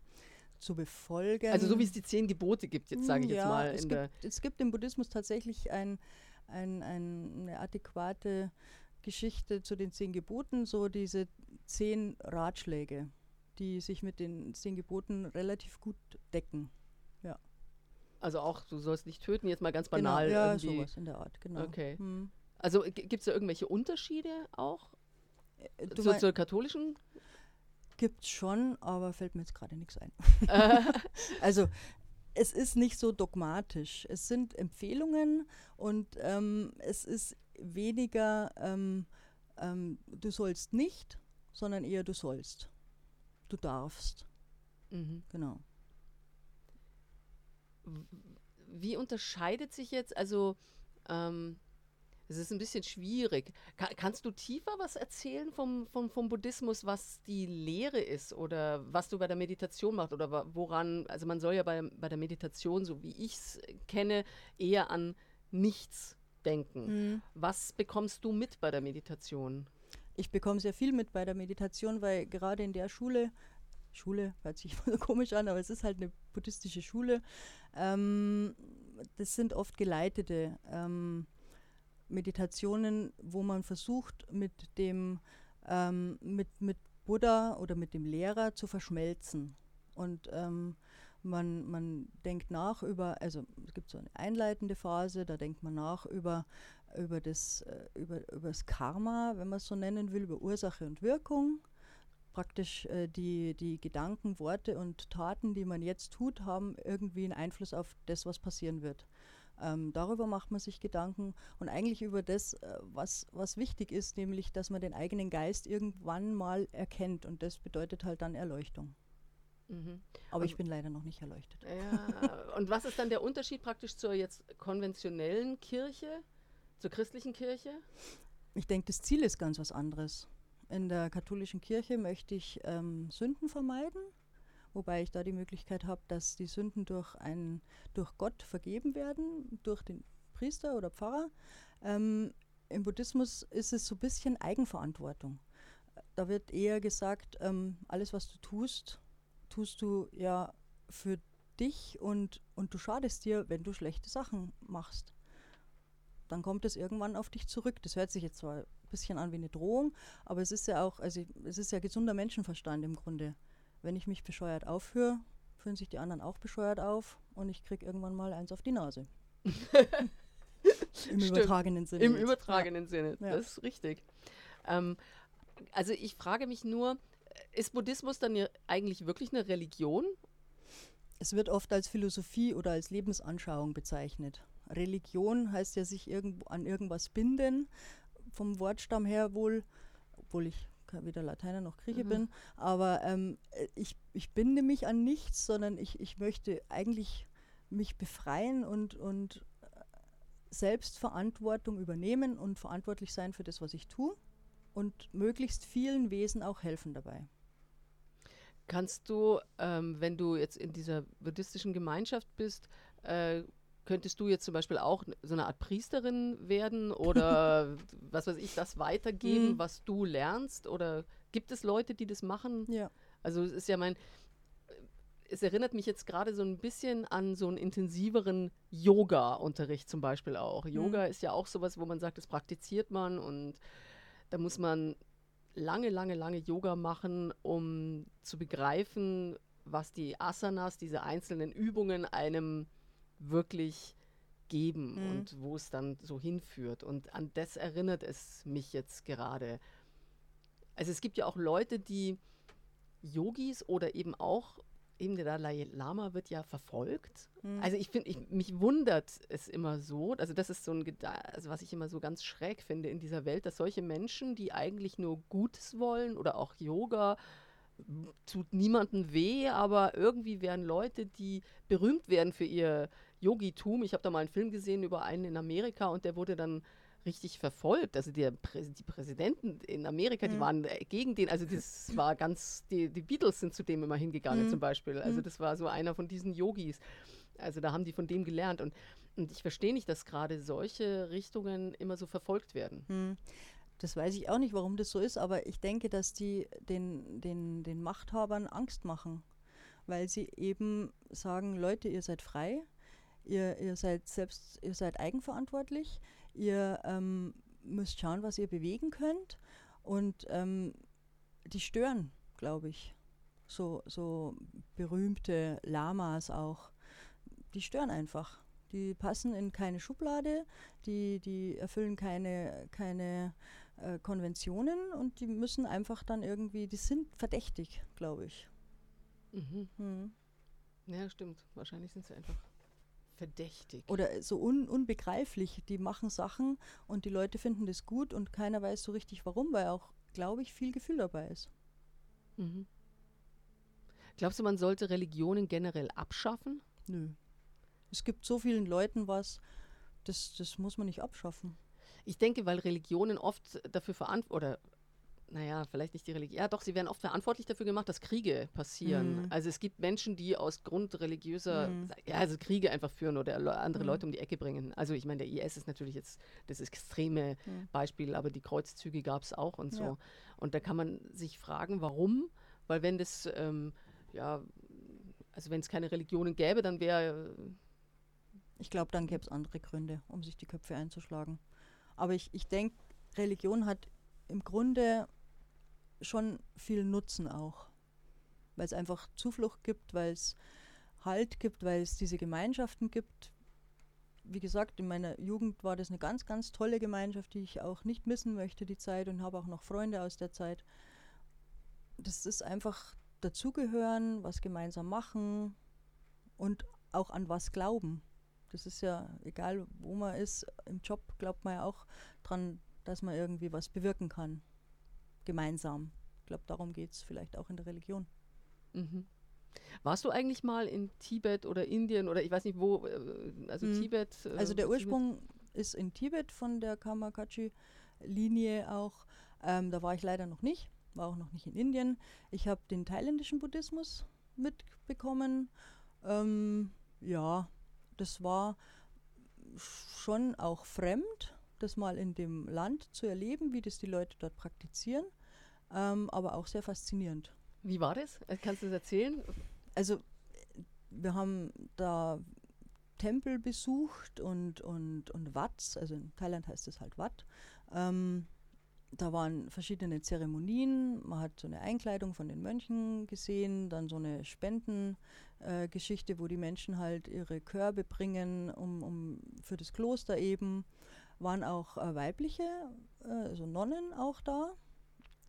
Zu befolgen.
Also so wie es die zehn Gebote gibt, jetzt sage ich jetzt
Ja,
mal.
Es gibt, es gibt im Buddhismus tatsächlich ein, ein, ein, eine adäquate Geschichte zu den zehn Geboten, so diese zehn Ratschläge, die sich mit den zehn Geboten relativ gut decken.
also auch, du sollst nicht töten, jetzt mal ganz banal.
genau, ja,
irgendwie.
sowas in der Art, genau.
Okay.
Hm.
Also gibt es da irgendwelche Unterschiede auch
Äh, Du
zu,
mein,
zur katholischen?
gibt's schon, aber fällt mir jetzt gerade nichts ein. Also es ist nicht so dogmatisch. Es sind Empfehlungen und ähm, es ist weniger ähm, ähm, du sollst nicht, sondern eher du sollst. Du darfst,
mhm.
genau.
Wie unterscheidet sich jetzt, also ähm, es ist ein bisschen schwierig. Ka kannst du tiefer was erzählen vom, vom, vom Buddhismus, was die Lehre ist oder was du bei der Meditation machst oder woran, also man soll ja bei, bei der Meditation, so wie ich es kenne, eher an nichts denken. Was bekommst du mit bei der Meditation?
Ich bekomme sehr viel mit bei der Meditation, weil gerade in der Schule, Schule hört sich so komisch an, aber es ist halt eine buddhistische Schule, ähm, das sind oft geleitete ähm, Meditationen, wo man versucht, mit dem ähm, mit, mit Buddha oder mit dem Lehrer zu verschmelzen. Und ähm, man, man denkt nach über, also es gibt so eine einleitende Phase, da denkt man nach über, über, das, äh, über, über das Karma, wenn man es so nennen will, über Ursache und Wirkung. Praktisch äh, die, die Gedanken, Worte und Taten, die man jetzt tut, haben irgendwie einen Einfluss auf das, was passieren wird. Ähm, darüber macht man sich Gedanken und eigentlich über das, äh, was, was wichtig ist, nämlich, dass man den eigenen Geist irgendwann mal erkennt und das bedeutet halt dann Erleuchtung.
Mhm.
Aber
Und-
ich bin leider noch nicht erleuchtet.
Ja, und was ist dann der Unterschied praktisch zur jetzt konventionellen Kirche? Zur christlichen Kirche?
Ich denke, das Ziel ist ganz was anderes. In der katholischen Kirche möchte ich ähm, Sünden vermeiden, wobei ich da die Möglichkeit habe, dass die Sünden durch, ein, durch Gott vergeben werden, durch den Priester oder Pfarrer. Ähm, Im Buddhismus ist es so ein bisschen Eigenverantwortung. Da wird eher gesagt, ähm, alles, was du tust, tust du ja für dich und, und du schadest dir, wenn du schlechte Sachen machst. Dann kommt es irgendwann auf dich zurück. Das hört sich jetzt zwar ein bisschen an wie eine Drohung, aber es ist ja auch, also es ist ja gesunder Menschenverstand im Grunde. Wenn ich mich bescheuert aufführe, fühlen sich die anderen auch bescheuert auf und ich kriege irgendwann mal eins auf die Nase. Im übertragenen Sinne.
Im
jetzt.
übertragenen Sinne,
Ja.
das ist richtig. Ähm, also ich frage mich nur, ist Buddhismus dann ja eigentlich wirklich eine Religion?
Es wird oft als Philosophie oder als Lebensanschauung bezeichnet. Religion heißt ja sich irgendwo an irgendwas binden, vom Wortstamm her wohl, obwohl ich weder Lateiner noch Grieche
Mhm.
bin, aber ähm, äh, ich, ich binde mich an nichts, sondern ich, ich möchte eigentlich mich befreien und, und äh, Selbstverantwortung übernehmen und verantwortlich sein für das, was ich tue und möglichst vielen Wesen auch helfen dabei.
Kannst du, ähm, wenn du jetzt in dieser buddhistischen Gemeinschaft bist, äh, könntest du jetzt zum Beispiel auch so eine Art Priesterin werden oder was weiß ich, das weitergeben,
Mhm.
was du lernst? Oder gibt es Leute, die das machen?
Ja.
Also es ist ja mein, es erinnert mich jetzt gerade so ein bisschen an so einen intensiveren Yoga-Unterricht zum Beispiel auch. Yoga ist ja auch sowas, wo man sagt, das praktiziert man und da muss man lange, lange, lange Yoga machen, um zu begreifen, was die Asanas, diese einzelnen Übungen einem wirklich geben
Mhm.
und wo es dann so hinführt. Und an das erinnert es mich jetzt gerade. Also es gibt ja auch Leute, die Yogis oder eben auch, eben der Dalai Lama wird ja verfolgt.
Mhm.
Also ich finde, ich, mich wundert es immer so, also das ist so ein, also was ich immer so ganz schräg finde in dieser Welt, dass solche Menschen, die eigentlich nur Gutes wollen oder auch Yoga, tut niemandem weh, aber irgendwie werden Leute, die berühmt werden für ihr Yogitum. Ich habe da mal einen Film gesehen über einen in Amerika und der wurde dann richtig verfolgt. Also der Prä die Präsidenten in Amerika, die
Mhm.
waren äh, gegen den, also das war ganz, die, die Beatles sind zu dem immer hingegangen
Mhm.
zum Beispiel. Also
Mhm.
das war so einer von diesen Yogis. Also da haben die von dem gelernt. Und, und ich verstehe nicht, dass gerade solche Richtungen immer so verfolgt werden.
Hm. Das weiß ich auch nicht, warum das so ist, aber ich denke, dass die den, den, den Machthabern Angst machen, weil sie eben sagen, Leute, ihr seid frei, ihr, ihr seid selbst, ihr seid eigenverantwortlich, ihr ähm, müsst schauen, was ihr bewegen könnt und ähm, die stören, glaube ich. So, so berühmte Lamas auch, die stören einfach. Die passen in keine Schublade, die, die erfüllen keine, keine äh, Konventionen und die müssen einfach dann irgendwie, die sind verdächtig, glaube ich.
Mhm.
Hm.
Ja, stimmt. Wahrscheinlich sind sie einfach verdächtig.
Oder so un, unbegreiflich, die machen Sachen und die Leute finden das gut und keiner weiß so richtig warum, weil auch, glaube ich, viel Gefühl dabei ist.
Mhm. Glaubst du, man sollte Religionen generell abschaffen?
Nö. Es gibt so vielen Leuten was, das, das muss man nicht abschaffen.
Ich denke, weil Religionen oft dafür verantwortlich, oder naja, vielleicht nicht die Religion, ja doch, sie werden oft verantwortlich dafür gemacht, dass Kriege passieren.
Mhm.
Also es gibt Menschen, die aus Grund religiöser,
Mhm.
ja, also Kriege einfach führen oder Le andere
Mhm.
Leute um die Ecke bringen. Also ich meine, der IS ist natürlich jetzt das extreme
Mhm.
Beispiel, aber die Kreuzzüge gab es auch und so.
Ja.
Und da kann man sich fragen, warum? Weil wenn das, ähm, ja, also wenn es keine Religionen gäbe, dann wäre
Ich glaube, dann gäbe es andere Gründe, um sich die Köpfe einzuschlagen. Aber ich, ich denke, Religion hat im Grunde schon viel Nutzen auch. Weil es einfach Zuflucht gibt, weil es Halt gibt, weil es diese Gemeinschaften gibt. Wie gesagt, in meiner Jugend war das eine ganz, ganz tolle Gemeinschaft, die ich auch nicht missen möchte, die Zeit, und habe auch noch Freunde aus der Zeit. Das ist einfach dazugehören, was gemeinsam machen und auch an was glauben. Das ist ja egal, wo man ist, im Job glaubt man ja auch dran, dass man irgendwie was bewirken kann. Gemeinsam. Ich glaube, darum geht es vielleicht auch in der Religion.
Mhm. Warst du eigentlich mal in Tibet oder Indien oder ich weiß nicht wo, äh, also
Mhm.
Tibet? äh,
Also der Ursprung ist in Tibet von der Kamakachi-Linie auch. Ähm, da war ich leider noch nicht, war auch noch nicht in Indien. Ich habe den thailändischen Buddhismus mitbekommen. Ähm, ja, das war schon auch fremd, das mal in dem Land zu erleben, wie das die Leute dort praktizieren, ähm, aber auch sehr faszinierend.
Wie war das? Kannst du das erzählen?
Also wir haben da Tempel besucht und, und, und Watts, also in Thailand heißt es halt Wat. Ähm, da waren verschiedene Zeremonien, man hat so eine Einkleidung von den Mönchen gesehen, dann so eine Spendengeschichte, äh, wo die Menschen halt ihre Körbe bringen, um, um für das Kloster eben. Waren auch äh, weibliche, äh, also Nonnen auch da.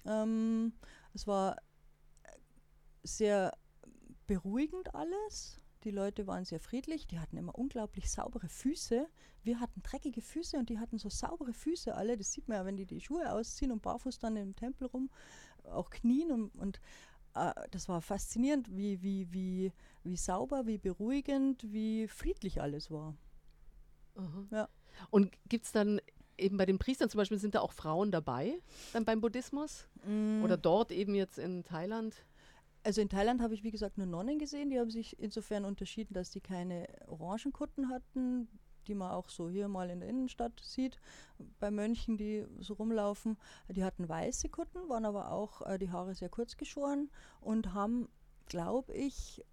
Ähm, es war sehr beruhigend alles. Die Leute waren sehr friedlich, die hatten immer unglaublich saubere Füße. Wir hatten dreckige Füße und die hatten so saubere Füße alle. Das sieht man ja, wenn die die Schuhe ausziehen und barfuß dann im Tempel rum, auch knien. Und, und äh, das war faszinierend, wie, wie, wie, wie sauber, wie beruhigend, wie friedlich alles war.
Aha.
Ja.
Und gibt es dann eben bei den Priestern zum Beispiel, sind da auch Frauen dabei dann beim Buddhismus?
Mm.
Oder dort eben jetzt in Thailand?
Also in Thailand habe ich, wie gesagt, nur Nonnen gesehen. Die haben sich insofern unterschieden, dass die keine Orangenkutten hatten, die man auch so hier mal in der Innenstadt sieht, bei Mönchen, die so rumlaufen. Die hatten weiße Kutten, waren aber auch äh, die Haare sehr kurz geschoren und haben, glaube ich,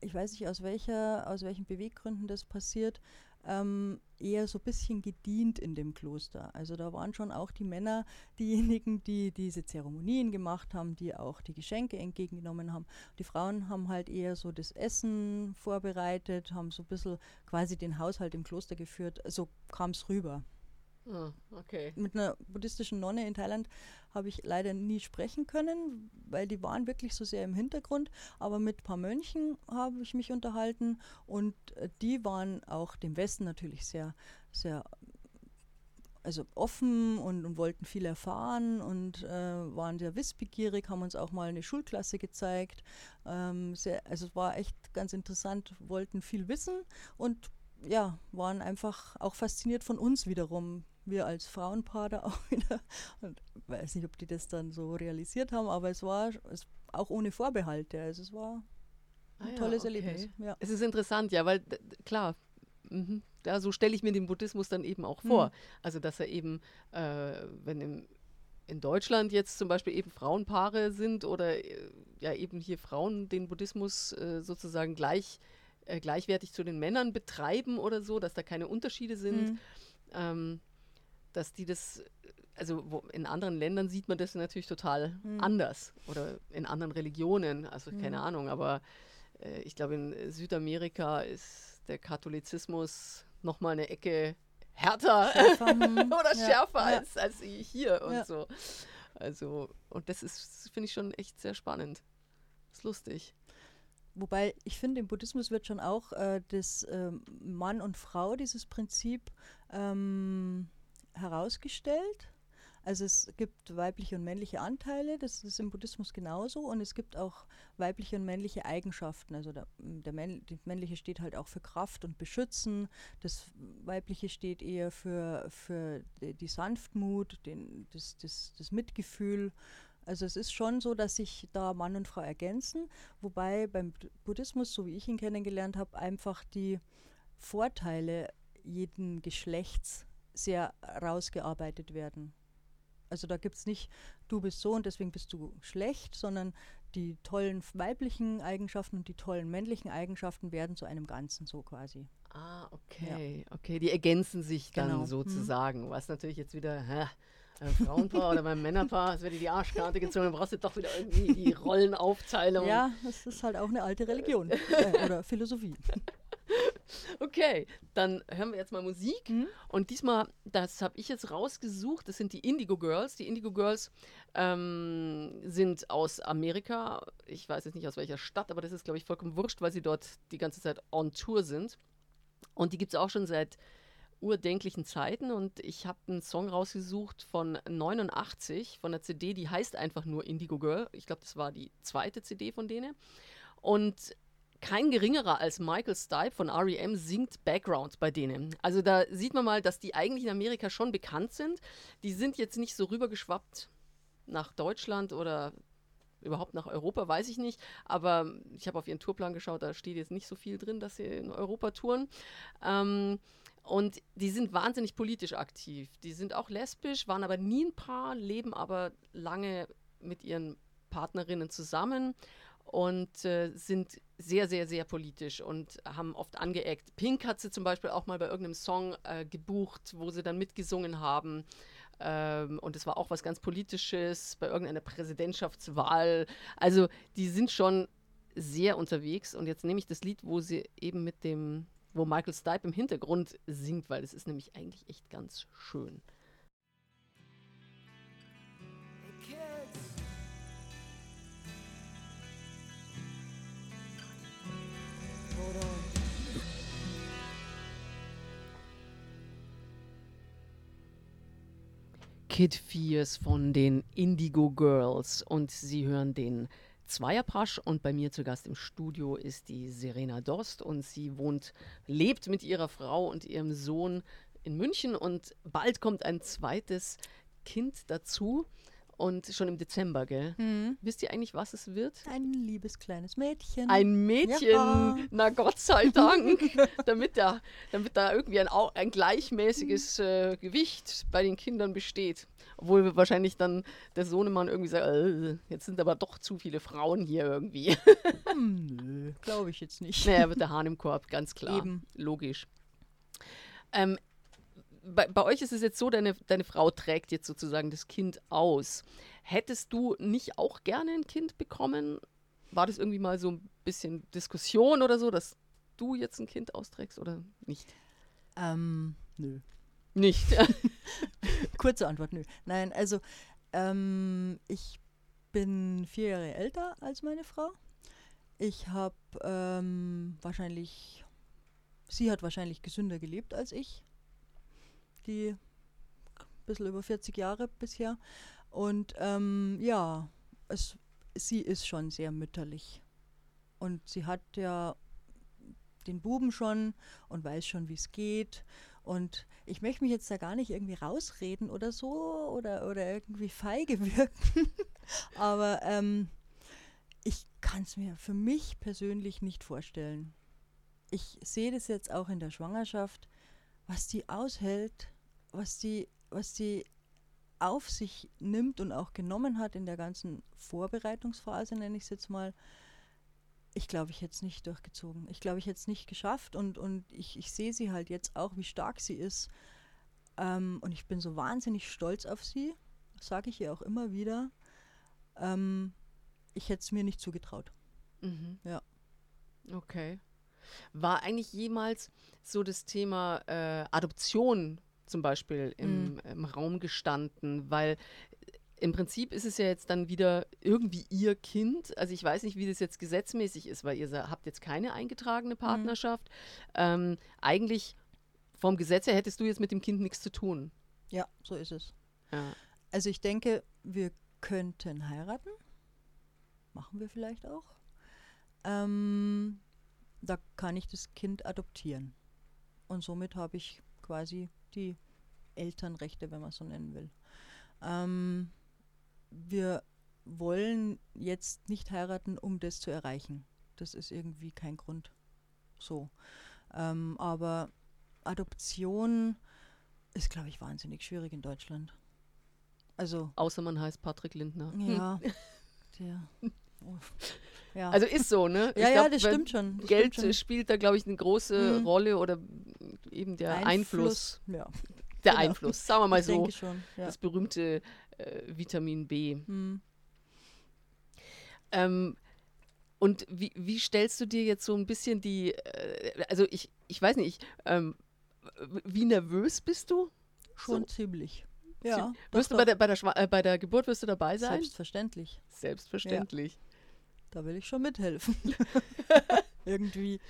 ich weiß nicht aus welcher, aus welchen Beweggründen das passiert, ähm, eher so ein bisschen gedient in dem Kloster. Also da waren schon auch die Männer diejenigen, die diese Zeremonien gemacht haben, die auch die Geschenke entgegengenommen haben. Die Frauen haben halt eher so das Essen vorbereitet, haben so ein bisschen quasi den Haushalt im Kloster geführt. So kam es rüber.
Ah, okay.
Mit einer buddhistischen Nonne in Thailand habe ich leider nie sprechen können, weil die waren wirklich so sehr im Hintergrund. Aber mit ein paar Mönchen habe ich mich unterhalten und äh, die waren auch dem Westen natürlich sehr, sehr also offen und, und wollten viel erfahren und äh, waren sehr wissbegierig, haben uns auch mal eine Schulklasse gezeigt. Ähm, sehr, also es war echt ganz interessant, wollten viel wissen und ja, waren einfach auch fasziniert von uns wiederum. Wir als Frauenpaar da auch wieder. Und ich weiß nicht, ob die das dann so realisiert haben, aber es war es, auch ohne Vorbehalte. Also es war ein
Ah ja,
tolles
okay.
Erlebnis. Ja.
Es ist interessant, ja, weil klar, mhm, ja, so stelle ich mir den Buddhismus dann eben auch vor.
Mhm.
Also dass er eben, äh, wenn im, in Deutschland jetzt zum Beispiel eben Frauenpaare sind oder äh, ja eben hier Frauen den Buddhismus äh, sozusagen gleich äh, gleichwertig zu den Männern betreiben oder so, dass da keine Unterschiede sind,
Mhm.
ähm, dass die das, also wo, in anderen Ländern sieht man das natürlich total
Mhm.
anders oder in anderen Religionen, also keine
Mhm.
Ahnung, aber äh, ich glaube in Südamerika ist der Katholizismus noch mal eine Ecke härter
Schärfer, hm,
oder
ja,
schärfer
ja.
als, als hier und
Ja.
so. Also, und das ist, finde ich schon echt sehr spannend. Ist lustig.
Wobei ich finde, im Buddhismus wird schon auch äh, das ähm, Mann und Frau, dieses Prinzip, ähm, herausgestellt. Also es gibt weibliche und männliche Anteile, das ist im Buddhismus genauso. Und es gibt auch weibliche und männliche Eigenschaften. Also der, der Männ die männliche steht halt auch für Kraft und Beschützen. Das weibliche steht eher für, für die, die Sanftmut, den, das, das, das Mitgefühl. Also es ist schon so, dass sich da Mann und Frau ergänzen, wobei beim Bud- Buddhismus, so wie ich ihn kennengelernt habe, einfach die Vorteile jeden Geschlechts sehr rausgearbeitet werden. Also da gibt es nicht, du bist so und deswegen bist du schlecht, sondern die tollen weiblichen Eigenschaften und die tollen männlichen Eigenschaften werden zu einem Ganzen so quasi.
Ah, okay. Okay, die ergänzen sich dann
Genau. Mhm.
sozusagen. Was natürlich jetzt wieder, hä, beim Frauenpaar oder beim Männerpaar, es wird dir die Arschkarte gezogen, dann brauchst du doch wieder irgendwie die Rollenaufteilung.
Ja, das ist halt auch eine alte Religion äh, oder Philosophie.
Okay, dann hören wir jetzt mal Musik.
Mhm.
Und diesmal, das habe ich jetzt rausgesucht, das sind die Indigo Girls. Die Indigo Girls ähm, sind aus Amerika. Ich weiß jetzt nicht aus welcher Stadt, aber das ist, glaube ich, vollkommen wurscht, weil sie dort die ganze Zeit on Tour sind. Und die gibt es auch schon seit urdenklichen Zeiten. Und ich habe einen Song rausgesucht von 89, von der CD, die heißt einfach nur Indigo Girl. Ich glaube, das war die zweite CD von denen. Und kein geringerer als Michael Stipe von REM singt Background bei denen. Also da sieht man mal, dass die eigentlich in Amerika schon bekannt sind. Die sind jetzt nicht so rübergeschwappt nach Deutschland oder überhaupt nach Europa, weiß ich nicht. Aber ich habe auf ihren Tourplan geschaut, da steht jetzt nicht so viel drin, dass sie in Europa touren. Ähm, und die sind wahnsinnig politisch aktiv. Die sind auch lesbisch, waren aber nie ein Paar, leben aber lange mit ihren Partnerinnen zusammen und äh, sind sehr, sehr, sehr politisch und haben oft angeeckt. Pink hat sie zum Beispiel auch mal bei irgendeinem Song äh, gebucht, wo sie dann mitgesungen haben. Ähm, und es war auch was ganz Politisches bei irgendeiner Präsidentschaftswahl. Also die sind schon sehr unterwegs. Und jetzt nehme ich das Lied, wo sie eben mit dem, wo Michael Stipe im Hintergrund singt, weil es ist nämlich eigentlich echt ganz schön. Kid Fierce von den Indigo Girls. Und Sie hören den Zweierpasch. Und bei mir zu Gast im Studio ist die Serena Dost. Und sie wohnt, lebt mit ihrer Frau und ihrem Sohn in München. Und bald kommt ein zweites Kind dazu und schon im Dezember, gell?
Mhm.
Wisst ihr eigentlich, was es wird?
Ein liebes kleines Mädchen.
Ein Mädchen,
Ja.
na Gott sei Dank, damit da, damit da irgendwie ein, ein gleichmäßiges äh, Gewicht bei den Kindern besteht. Obwohl wahrscheinlich dann der Sohnemann irgendwie sagt, äh, jetzt sind aber doch zu viele Frauen hier irgendwie.
Hm, nö, glaube ich jetzt nicht.
naja, wird der Hahn im Korb, ganz klar.
Eben.
Logisch. Ähm, bei, bei euch ist es jetzt so, deine, deine Frau trägt jetzt sozusagen das Kind aus. Hättest du nicht auch gerne ein Kind bekommen? War das irgendwie mal so ein bisschen Diskussion oder so, dass du jetzt ein Kind austrägst oder nicht?
Ähm, nö.
Nicht.
Kurze Antwort, nö. Nein, also ähm, ich bin vier Jahre älter als meine Frau. Ich habe ähm, wahrscheinlich, sie hat wahrscheinlich gesünder gelebt als ich. Die ein bisschen über 40 Jahre bisher. Und ähm, ja, es, sie ist schon sehr mütterlich. Und sie hat ja den Buben schon und weiß schon, wie es geht. Und ich möchte mich jetzt da gar nicht irgendwie rausreden oder so oder, oder irgendwie feige wirken. Aber ähm, ich kann es mir für mich persönlich nicht vorstellen. Ich sehe das jetzt auch in der Schwangerschaft, was die aushält, was die, was die auf sich nimmt und auch genommen hat in der ganzen Vorbereitungsphase, nenne ich es jetzt mal. Ich glaube, ich hätte es nicht durchgezogen. Ich glaube, ich hätte es nicht geschafft und, und ich, ich sehe sie halt jetzt auch, wie stark sie ist. Ähm, und ich bin so wahnsinnig stolz auf sie, sage ich ihr auch immer wieder. Ähm, ich hätte es mir nicht zugetraut.
Mhm.
Ja.
Okay. War eigentlich jemals so das Thema äh, Adoption zum Beispiel im, im Raum gestanden? Weil im Prinzip ist es ja jetzt dann wieder irgendwie ihr Kind. Also ich weiß nicht, wie das jetzt gesetzmäßig ist, weil ihr habt jetzt keine eingetragene Partnerschaft. Ähm, eigentlich vom Gesetz her hättest du jetzt mit dem Kind nichts zu tun.
Ja, so ist es.
Ja.
Also ich denke, wir könnten heiraten. Machen wir vielleicht auch. Ähm, da kann ich das Kind adoptieren. Und somit habe ich quasi die Elternrechte, wenn man so nennen will. Ähm, wir wollen jetzt nicht heiraten, um das zu erreichen. Das ist irgendwie kein Grund. So. Ähm, aber Adoption ist, glaube ich, wahnsinnig schwierig in Deutschland. Also,
Außer man heißt Patrick Lindner.
ja. Der, oh, ja.
Also ist so, ne?
Ja, ja,
glaub,
das
weil
stimmt schon. Das
Geld
stimmt
äh, spielt da, glaube ich, eine große
Mhm.
Rolle oder eben der Einfluss.
Ja,
Der
genau.
Einfluss, sagen wir mal
ich
so.
schon. Ja.
Das berühmte äh, Vitamin B.
Hm.
Ähm, und wie, wie stellst du dir jetzt so ein bisschen die, äh, also ich, ich weiß nicht, ähm, wie nervös bist du?
Schon
So.
ziemlich. Ja,
Wirst du bei der, bei, der äh, bei der Geburt wirst du dabei sein?
Selbstverständlich.
Selbstverständlich.
Da will ich schon mithelfen. Irgendwie.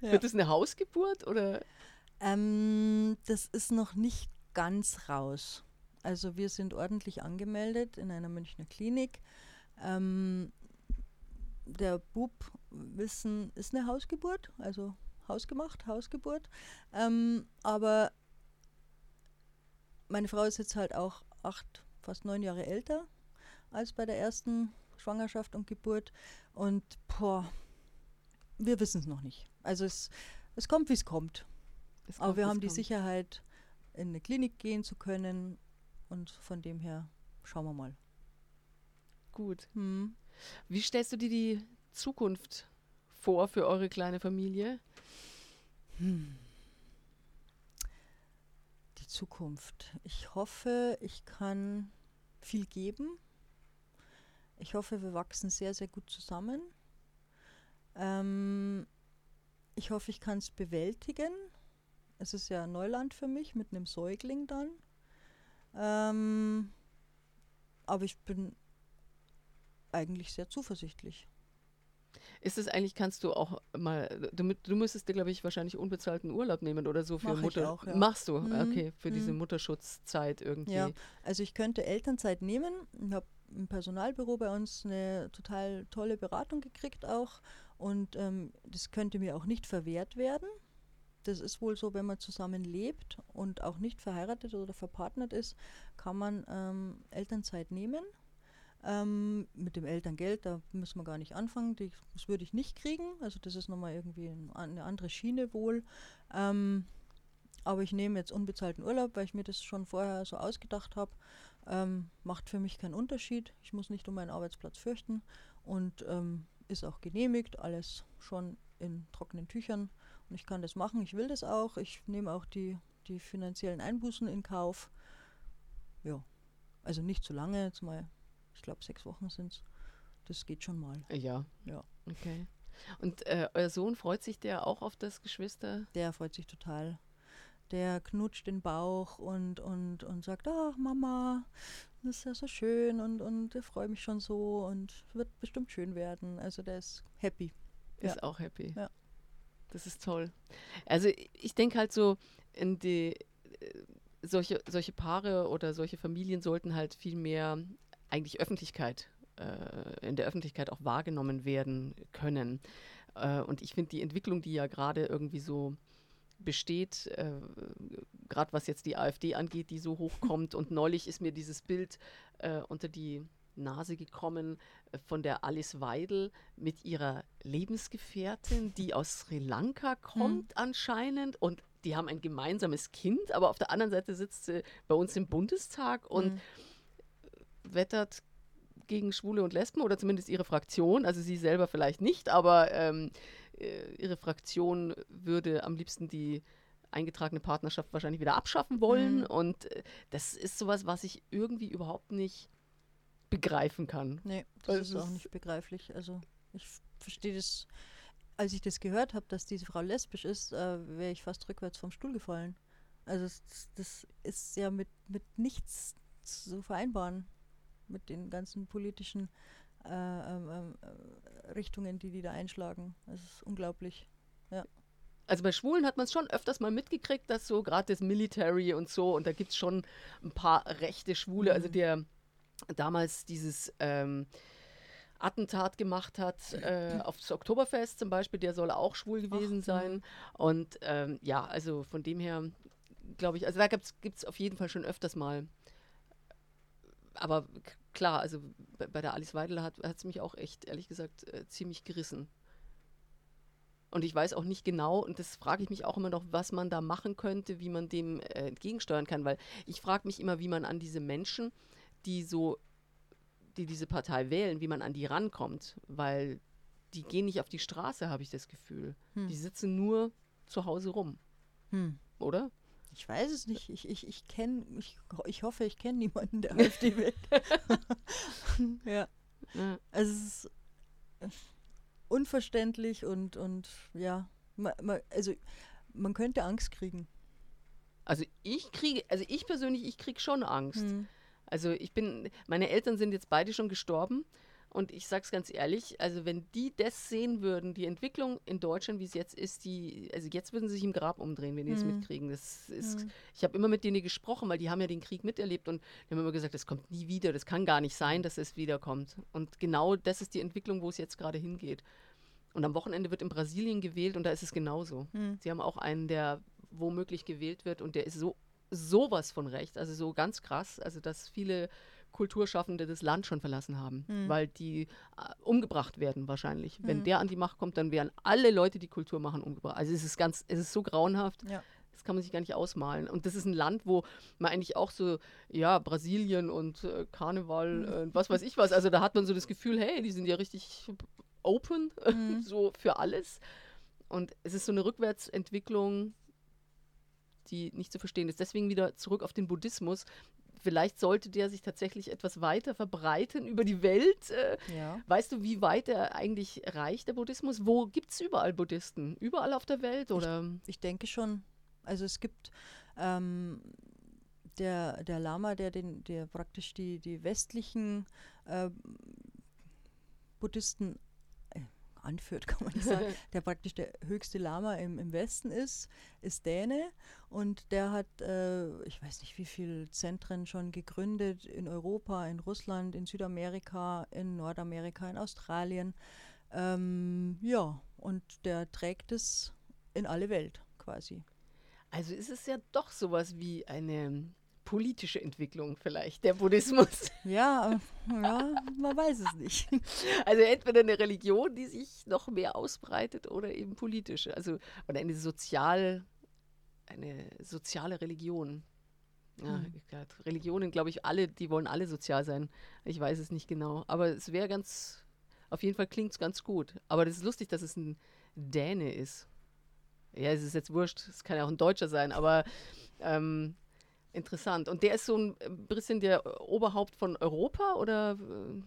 Ja.
Wird es eine Hausgeburt oder?
Ähm, das ist noch nicht ganz raus. Also wir sind ordentlich angemeldet in einer Münchner Klinik. Ähm, der Bub wissen, ist eine Hausgeburt, also hausgemacht, Hausgeburt. Ähm, aber meine Frau ist jetzt halt auch acht, fast neun Jahre älter als bei der ersten Schwangerschaft und Geburt. Und boah, wir wissen es noch nicht. Also es, es kommt, wie es kommt. Aber wir haben die
kommt.
Sicherheit, in eine Klinik gehen zu können. Und von dem her schauen wir mal.
Gut.
Hm.
Wie stellst du dir die Zukunft vor für eure kleine Familie?
Die Zukunft. Ich hoffe, ich kann viel geben. Ich hoffe, wir wachsen sehr, sehr gut zusammen. Ähm, ich hoffe, ich kann es bewältigen. Es ist ja Neuland für mich mit einem Säugling dann. Ähm, aber ich bin eigentlich sehr zuversichtlich.
Ist es eigentlich, kannst du auch mal, du, du müsstest dir, glaube ich, wahrscheinlich unbezahlten Urlaub nehmen oder so für
Mach
Mutter.
auch, ja.
Machst du,
Mhm,
okay, für diese
mhm.
Mutterschutzzeit irgendwie.
Ja, also ich könnte Elternzeit nehmen. Ich habe im Personalbüro bei uns eine total tolle Beratung gekriegt auch. Und ähm, das könnte mir auch nicht verwehrt werden. Das ist wohl so, wenn man zusammen lebt und auch nicht verheiratet oder verpartnert ist, kann man ähm, Elternzeit nehmen. Ähm, mit dem Elterngeld, da müssen wir gar nicht anfangen. Die, das würde ich nicht kriegen. Also das ist nochmal irgendwie ein, eine andere Schiene wohl. Ähm, aber ich nehme jetzt unbezahlten Urlaub, weil ich mir das schon vorher so ausgedacht habe. Ähm, macht für mich keinen Unterschied. Ich muss nicht um meinen Arbeitsplatz fürchten und ähm, ist auch genehmigt, alles schon in trockenen Tüchern. Und ich kann das machen, ich will das auch. Ich nehme auch die, die finanziellen Einbußen in Kauf. Ja, also nicht zu lange, jetzt mal, ich glaube sechs Wochen sind es. Das geht schon mal.
Ja.
Ja.
Okay. Und äh, euer Sohn freut sich der auch auf das Geschwister?
Der freut sich total. Der knutscht den Bauch und, und, und sagt, ach Mama, das ist ja so schön und, und ich freue mich schon so und wird bestimmt schön werden. Also der ist happy.
Ist
Ja.
auch happy.
Ja.
Das ist toll. Also ich denke halt so, in die äh, solche, solche Paare oder solche Familien sollten halt viel mehr eigentlich Öffentlichkeit, äh, in der Öffentlichkeit auch wahrgenommen werden können. Äh, und ich finde die Entwicklung, die ja gerade irgendwie so besteht, äh, gerade was jetzt die AfD angeht, die so hochkommt. Und neulich ist mir dieses Bild äh, unter die Nase gekommen äh, von der Alice Weidel mit ihrer Lebensgefährtin, die aus Sri Lanka kommt anscheinend. Und die haben ein gemeinsames Kind, aber auf der anderen Seite sitzt sie bei uns im Bundestag und
Mhm.
wettert gegen Schwule und Lesben oder zumindest ihre Fraktion, also sie selber vielleicht nicht, aber ähm, äh, ihre Fraktion würde am liebsten die eingetragene Partnerschaft wahrscheinlich wieder abschaffen wollen
Mhm.
und äh, das ist sowas, was ich irgendwie überhaupt nicht begreifen kann.
Nee, das ist
es
auch
ist-
nicht begreiflich. Also ich verstehe das, als ich das gehört habe, dass diese Frau lesbisch ist, äh, wäre ich fast rückwärts vom Stuhl gefallen. Also das, das ist ja mit, mit nichts zu vereinbaren, mit den ganzen politischen äh, ähm, ähm, äh, Richtungen, die die da einschlagen. Das ist unglaublich.
Also bei Schwulen hat man es schon öfters mal mitgekriegt, dass so gerade das Military und so, und da gibt es schon ein paar rechte Schwule, also
Mhm.
der damals dieses ähm, Attentat gemacht hat äh, aufs Oktoberfest zum Beispiel, der soll auch schwul gewesen
mhm.
sein. Und ähm, ja, also von dem her glaube ich, also da gibt es auf jeden Fall schon öfters mal. Aber klar, also bei, bei der Alice Weidel hat es mich auch echt, ehrlich gesagt, äh, ziemlich gerissen. Und ich weiß auch nicht genau, und das frage ich mich auch immer noch, was man da machen könnte, wie man dem äh, entgegensteuern kann, weil ich frage mich immer, wie man an diese Menschen, die so, die diese Partei wählen, wie man an die rankommt, weil die gehen nicht auf die Straße, habe ich das Gefühl.
Hm.
Die sitzen nur zu Hause rum,
Hm.
oder?
Ich weiß es nicht. Ich, ich, ich kenne, ich, ich hoffe, ich kenne niemanden, der AfD wählt. ja.
Ja.
Also es ist unverständlich und, und ja, ma, ma, also man könnte Angst kriegen.
Also ich kriege, also ich persönlich, ich kriege schon Angst.
Hm.
Also ich bin, meine Eltern sind jetzt beide schon gestorben Und ich sage es ganz ehrlich, also wenn die das sehen würden, die Entwicklung in Deutschland, wie es jetzt ist, die, also jetzt würden sie sich im Grab umdrehen, wenn die es
Mhm.
mitkriegen. Das ist, Ich habe immer mit denen gesprochen, weil die haben ja den Krieg miterlebt und die haben immer gesagt, das kommt nie wieder, das kann gar nicht sein, dass es wiederkommt. Und genau das ist die Entwicklung, wo es jetzt gerade hingeht. Und am Wochenende wird in Brasilien gewählt und da ist es genauso.
Hm.
Sie haben auch einen, der womöglich gewählt wird und der ist so sowas von recht, also so ganz krass, also dass viele Kulturschaffende das Land schon verlassen haben,
Hm.
weil die äh, umgebracht werden wahrscheinlich. Wenn
Hm.
der an die Macht kommt, dann werden alle Leute, die Kultur machen, umgebracht. Also es ist ganz, es ist so grauenhaft.
Ja.
Das kann man sich gar nicht ausmalen. Und das ist ein Land, wo man eigentlich auch so, ja, Brasilien und äh, Karneval und was weiß ich was. Also da hat man so das Gefühl, hey, die sind ja richtig open,
Mhm.
so für alles. Und es ist so eine Rückwärtsentwicklung, die nicht zu verstehen ist. Deswegen wieder zurück auf den Buddhismus. Vielleicht sollte der sich tatsächlich etwas weiter verbreiten über die Welt. Äh,
Ja.
weißt du, wie weit er eigentlich reicht, der Buddhismus? Wo gibt es überall Buddhisten? Überall auf der Welt? Oder?
Ich denke schon. Also es gibt ähm, der, der Lama, der den, der praktisch die, die westlichen äh, Buddhisten anführt, kann man nicht sagen, der praktisch der höchste Lama im, im Westen ist, ist Däne und der hat, äh, ich weiß nicht wie viele Zentren schon gegründet in Europa, in Russland, in Südamerika, in Nordamerika, in Australien. Ähm, ja, und der trägt es in alle Welt quasi.
Also ist es ja doch sowas wie eine politische Entwicklung vielleicht, der Buddhismus.
Ja, ja, man weiß es nicht.
Also entweder eine Religion, die sich noch mehr ausbreitet oder eben politische. Also oder eine sozial, eine soziale Religion. Ja,
Hm.
glaub, Religionen, glaube ich, alle, die wollen alle sozial sein. Ich weiß es nicht genau. Aber es wäre ganz, auf jeden Fall klingt es ganz gut. Aber das ist lustig, dass es ein Däne ist. Ja, es ist jetzt wurscht, es kann ja auch ein Deutscher sein, aber ähm, interessant. Und der ist so ein bisschen der Oberhaupt von Europa oder äh,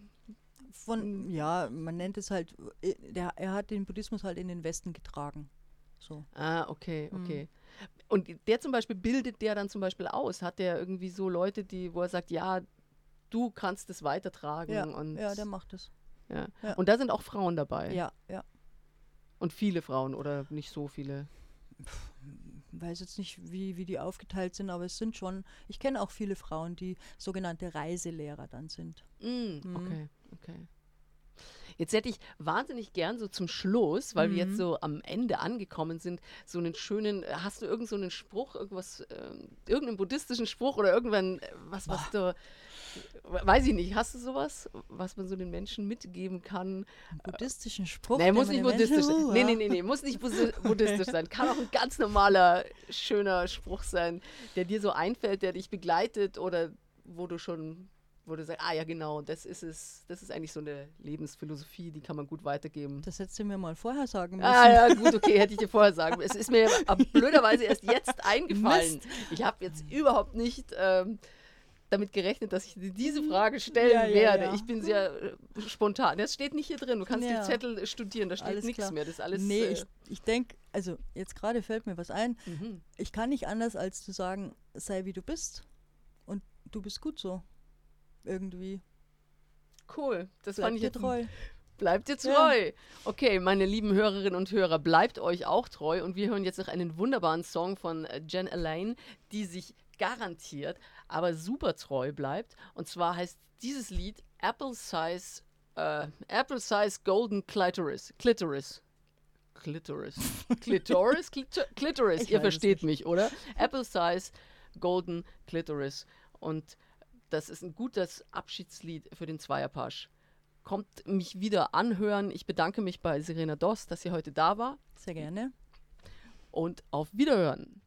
Von, ja, man nennt es halt, äh, der, er hat den Buddhismus halt in den Westen getragen. So.
Ah, okay,
Mhm.
okay. Und der zum Beispiel bildet der dann zum Beispiel aus? Hat der irgendwie so Leute, die, wo er sagt, ja, du kannst es weitertragen
Ja,
und
ja, der macht es.
ja.
ja.
Und da sind auch Frauen dabei.
Ja, ja.
Und viele Frauen oder nicht so viele.
Weiß jetzt nicht, wie, wie die aufgeteilt sind, aber es sind schon, ich kenne auch viele Frauen, die sogenannte Reiselehrer dann sind.
Mm,
Mhm.
Okay, okay. Jetzt hätte ich wahnsinnig gern so zum Schluss, weil wir jetzt
Mhm.
so am Ende angekommen sind, so einen schönen, hast du irgend so einen Spruch, irgendwas, ähm, irgendeinen buddhistischen Spruch oder irgendwann äh, was, was du, weiß ich nicht, hast du sowas, was man so den Menschen mitgeben kann?
Einen buddhistischen Spruch.
Nee, muss nicht buddhistisch sein. Nee, nee, nee, nee, muss nicht buddhistisch sein. Kann auch ein ganz normaler, schöner Spruch sein, der dir so einfällt, der dich begleitet oder wo du schon, wo du sagst, ah ja, genau, das ist es, das ist eigentlich so eine Lebensphilosophie, die kann man gut weitergeben.
Das hättest du mir mal vorher sagen müssen.
Ah ja, gut, okay, hätte ich dir vorher sagen. Es ist mir blöderweise erst jetzt eingefallen. Ich habe jetzt überhaupt nicht ähm, damit gerechnet, dass ich dir diese Frage stellen
Ja, ja,
werde.
ja.
Ich bin sehr äh, spontan. Das steht nicht hier drin. Du kannst
Ja.
den Zettel studieren, da steht nichts mehr. Das ist alles.
nee,
äh,
ich, ich denke, also jetzt gerade fällt mir was ein.
mhm.
Ich kann nicht anders, als zu sagen, sei wie du bist. Und du bist gut so. Irgendwie.
Cool. Das
Bleib
fand ich
dir treu.
Bleibt ihr
Ja.
treu. Okay, meine lieben Hörerinnen und Hörer, bleibt euch auch treu. Und wir hören jetzt noch einen wunderbaren Song von äh, Jen Elaine, die sich garantiert, aber super treu bleibt. Und zwar heißt dieses Lied Apple Size, äh, Apple Size Golden Clitoris. Clitoris. Clitoris. Clitoris? Clito- Clitoris.
Ich
Ihr versteht mich, oder? Apple Size Golden Clitoris. Und das ist ein gutes Abschiedslied für den Zweierpasch. Kommt mich wieder anhören. Ich bedanke mich bei Serena Doss, dass sie heute da war.
Sehr gerne.
Und auf Wiederhören.